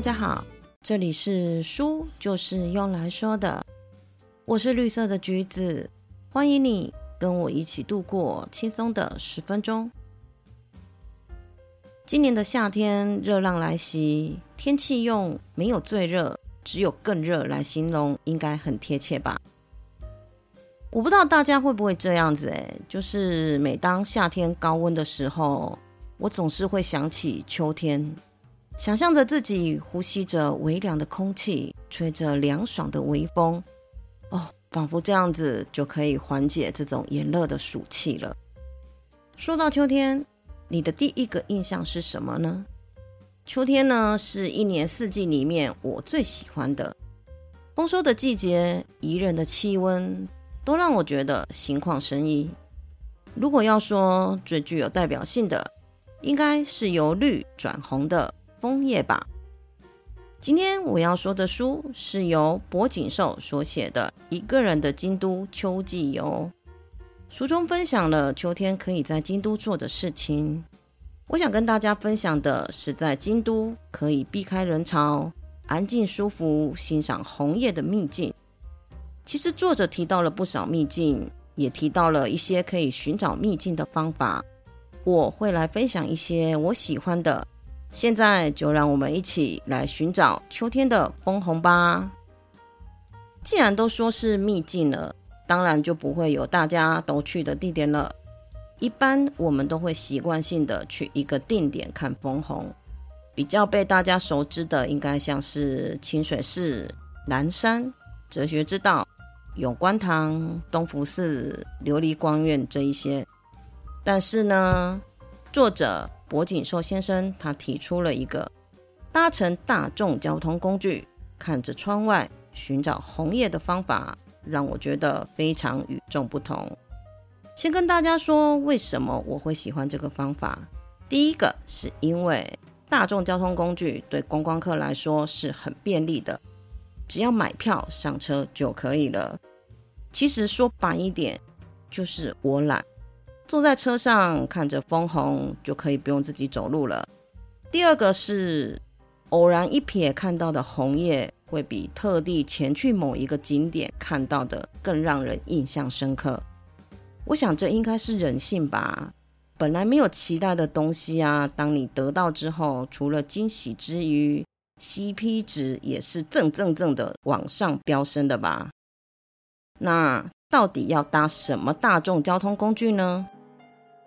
大家好，这里是书就是用来说的，我是绿色的橘子，欢迎你跟我一起度过轻松的十分钟。今年的夏天热浪来袭，天气用没有最热，只有更热来形容，应该很贴切吧？我不知道大家会不会这样子，诶，就是每当夏天高温的时候，我总是会想起秋天。想象着自己呼吸着微凉的空气，吹着凉爽的微风，哦，仿佛这样子就可以缓解这种炎热的暑气了。说到秋天，你的第一个印象是什么呢？秋天呢，是一年四季里面我最喜欢的。丰收的季节，宜人的气温，都让我觉得心旷神怡。如果要说最具有代表性的，应该是由绿转红的。枫叶吧。今天我要说的书是由柏景寿所写的《一个人的京都秋季游》。书中分享了秋天可以在京都做的事情。我想跟大家分享的是，在京都可以避开人潮、安静舒服、欣赏红叶的秘境。其实作者提到了不少秘境，也提到了一些可以寻找秘境的方法。我会来分享一些我喜欢的。现在就让我们一起来寻找秋天的枫红吧。既然都说是秘境了，当然就不会有大家都去的地点了。一般我们都会习惯性的去一个定点看枫红。比较被大家熟知的，应该像是清水寺、南山、哲学之道、永观堂、东福寺、琉璃光院这一些。但是呢，作者。博景寿先生他提出了一个搭乘大众交通工具，看着窗外寻找红叶的方法，让我觉得非常与众不同。先跟大家说为什么我会喜欢这个方法。第一个是因为大众交通工具对观光客来说是很便利的，只要买票上车就可以了。其实说白一点，就是我懒。坐在车上看着枫红，就可以不用自己走路了。第二个是偶然一瞥看到的红叶，会比特地前去某一个景点看到的更让人印象深刻。我想这应该是人性吧。本来没有期待的东西啊，当你得到之后，除了惊喜之余，CP 值也是正正正的往上飙升的吧。那到底要搭什么大众交通工具呢？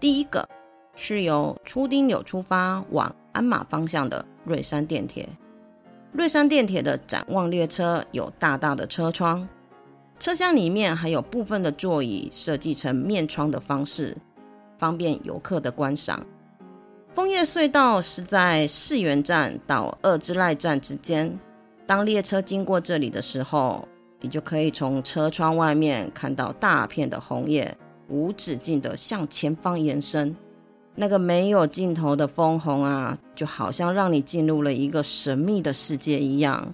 第一个是由初丁纽出发往鞍马方向的瑞山电铁。瑞山电铁的展望列车有大大的车窗，车厢里面还有部分的座椅设计成面窗的方式，方便游客的观赏。枫叶隧道是在世园站到二之濑站之间。当列车经过这里的时候，你就可以从车窗外面看到大片的红叶。无止境的向前方延伸，那个没有尽头的枫红啊，就好像让你进入了一个神秘的世界一样。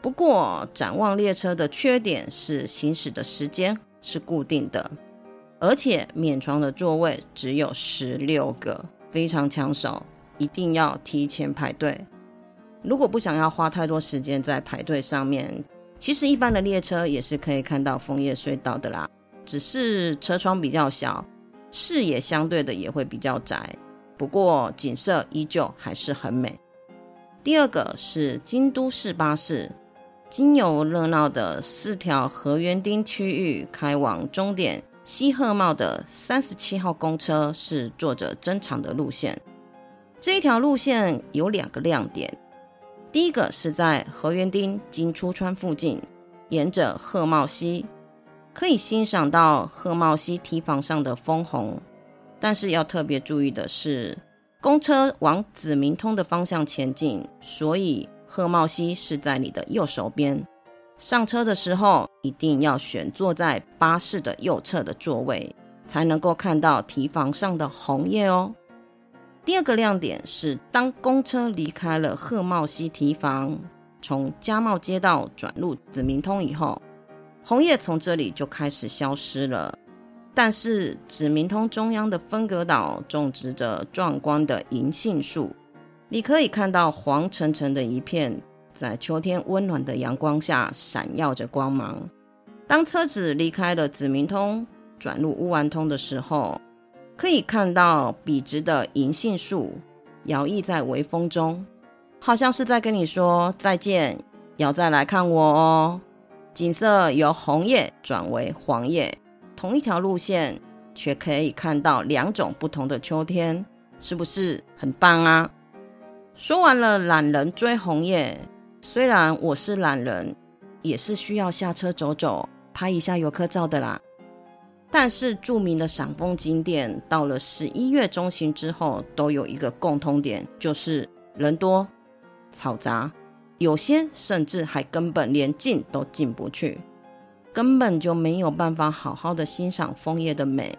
不过，展望列车的缺点是行驶的时间是固定的，而且面窗的座位只有十六个，非常抢手，一定要提前排队。如果不想要花太多时间在排队上面，其实一般的列车也是可以看到枫叶隧道的啦。只是车窗比较小，视野相对的也会比较窄，不过景色依旧还是很美。第二个是京都市巴士，经由热闹的四条河原町区域开往终点西鹤茂的三十七号公车是作者珍藏的路线。这一条路线有两个亮点，第一个是在河原町金出川附近，沿着鹤茂溪。可以欣赏到鹤茂西堤防上的枫红，但是要特别注意的是，公车往紫明通的方向前进，所以鹤茂西是在你的右手边。上车的时候一定要选坐在巴士的右侧的座位，才能够看到堤防上的红叶哦。第二个亮点是，当公车离开了鹤茂西堤防，从加茂街道转入紫明通以后。红叶从这里就开始消失了，但是紫明通中央的分隔岛种植着壮观的银杏树，你可以看到黄澄澄的一片，在秋天温暖的阳光下闪耀着光芒。当车子离开了子明通，转入乌丸通的时候，可以看到笔直的银杏树摇曳在微风中，好像是在跟你说再见，要再来看我哦。景色由红叶转为黄叶，同一条路线，却可以看到两种不同的秋天，是不是很棒啊？说完了懒人追红叶，虽然我是懒人，也是需要下车走走，拍一下游客照的啦。但是著名的赏枫景点，到了十一月中旬之后，都有一个共通点，就是人多、嘈杂，有些甚至还根本连进都进不去，根本就没有办法好好的欣赏枫叶的美，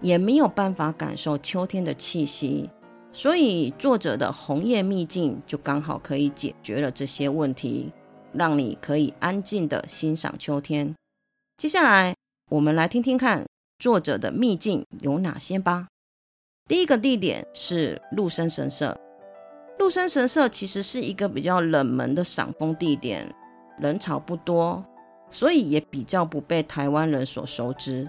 也没有办法感受秋天的气息。所以，作者的红叶秘境就刚好可以解决了这些问题，让你可以安静的欣赏秋天。接下来，我们来听听看作者的秘境有哪些吧。第一个地点是陆生神社。陆生神社其实是一个比较冷门的赏枫地点，人潮不多，所以也比较不被台湾人所熟知。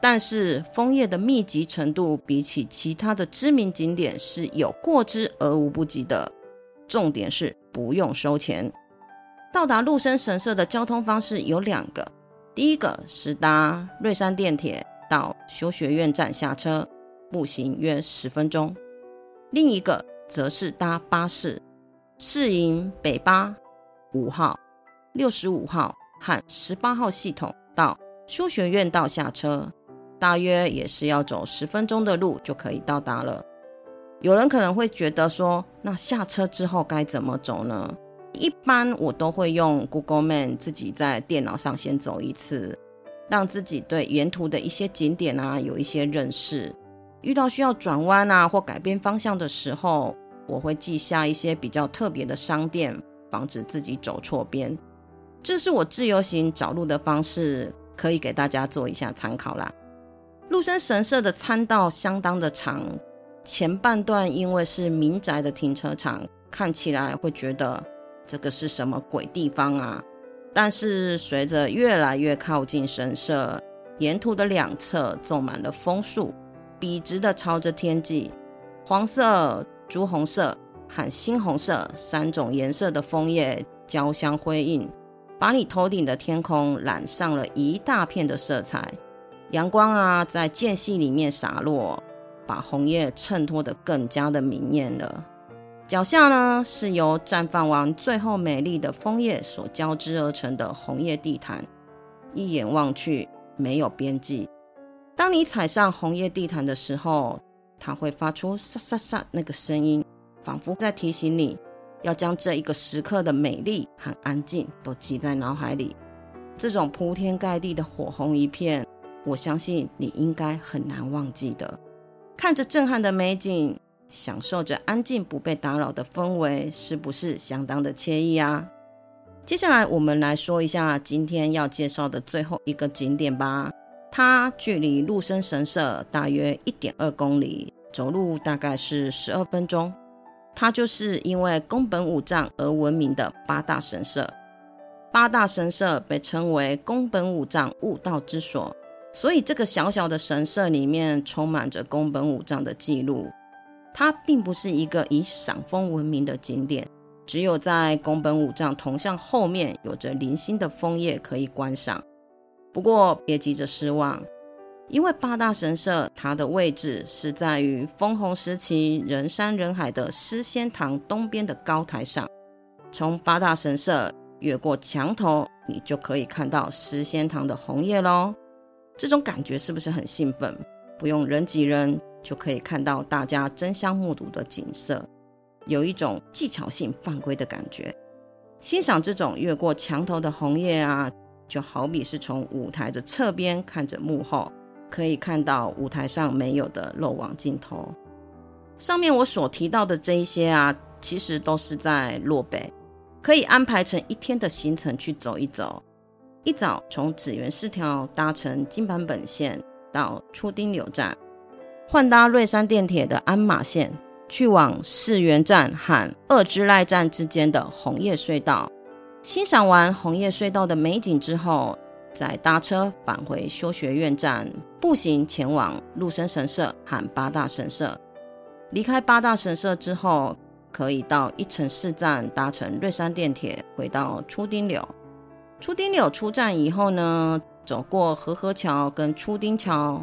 但是枫叶的密集程度，比起其他的知名景点是有过之而无不及的。重点是不用收钱。到达陆生神社的交通方式有两个，第一个是搭瑞山电铁到修学院站下车，步行约十分钟；另一个则是搭巴士，试营北巴五号、六十五号和十八号系统到修学院道下车。大约也是要走十分钟的路就可以到达了。有人可能会觉得说，那下车之后该怎么走呢？一般我都会用 Google Map 自己在电脑上先走一次，让自己对沿途的一些景点啊有一些认识。遇到需要转弯啊或改变方向的时候，我会记下一些比较特别的商店，防止自己走错边。这是我自由行找路的方式，可以给大家做一下参考啦。陆生神社的参道相当的长，前半段因为是民宅的停车场，看起来会觉得这个是什么鬼地方啊？但是随着越来越靠近神社，沿途的两侧种满了枫树，笔直的朝着天际，黄色、朱红色和猩红色三种颜色的枫叶交相辉映，把你头顶的天空染上了一大片的色彩。阳光啊，在间隙里面洒落，把红叶衬托得更加的明艳了。脚下呢，是由绽放完最后美丽的枫叶所交织而成的红叶地毯，一眼望去没有边际。当你踩上红叶地毯的时候，它会发出沙沙沙那个声音，仿佛在提醒你要将这一个时刻的美丽和安静都记在脑海里。这种铺天盖地的火红一片。我相信你应该很难忘记的。看着震撼的美景，享受着安静不被打扰的氛围，是不是相当的惬意啊？接下来我们来说一下今天要介绍的最后一个景点吧。它距离陆生神社大约一点二公里，走路大概是十二分钟。它就是因为宫本武藏而闻名的八大神社。八大神社被称为宫本武藏悟道之所。所以，这个小小的神社里面充满着宫本武藏的记录。它并不是一个以赏枫闻名的景点，只有在宫本武藏铜像后面有着零星的枫叶可以观赏。不过，别急着失望，因为八大神社它的位置是在于枫红时期人山人海的诗仙堂东边的高台上。从八大神社越过墙头，你就可以看到诗仙堂的红叶喽。这种感觉是不是很兴奋？不用人挤人就可以看到大家争相目睹的景色，有一种技巧性犯规的感觉。欣赏这种越过墙头的红叶啊，就好比是从舞台的侧边看着幕后，可以看到舞台上没有的漏网镜头。上面我所提到的这一些啊，其实都是在洛北，可以安排成一天的行程去走一走。一早从紫园四条搭乘金坂本线到初丁柳站，换搭瑞山电铁的鞍马线，去往世园站和二之濑站之间的红叶隧道。欣赏完红叶隧道的美景之后，再搭车返回修学院站，步行前往鹿生神社和八大神社。离开八大神社之后，可以到一城市站搭乘瑞山电铁回到初丁柳。初丁柳出站以后呢，走过河河桥跟初丁桥，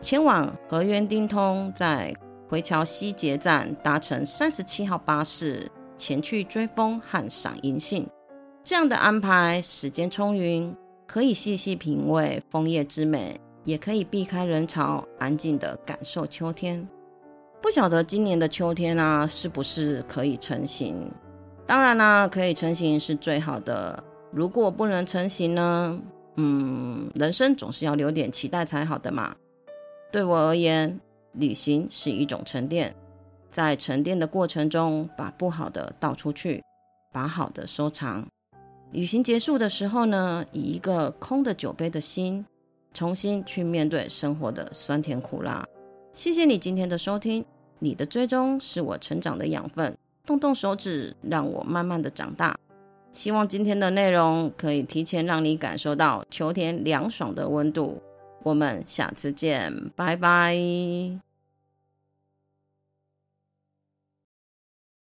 前往河原町通，在回桥西捷站搭乘三十七号巴士前去追风和赏银杏。这样的安排，时间充裕，可以细细品味枫叶之美，也可以避开人潮，安静的感受秋天。不晓得今年的秋天啊，是不是可以成型？当然啦，可以成型是最好的。如果不能成型呢？嗯，人生总是要留点期待才好的嘛。对我而言，旅行是一种沉淀，在沉淀的过程中，把不好的倒出去，把好的收藏。旅行结束的时候呢，以一个空的酒杯的心，重新去面对生活的酸甜苦辣。谢谢你今天的收听，你的追踪是我成长的养分，动动手指让我慢慢的长大。希望今天的内容可以提前让你感受到秋天凉爽的温度。我们下次见，拜拜。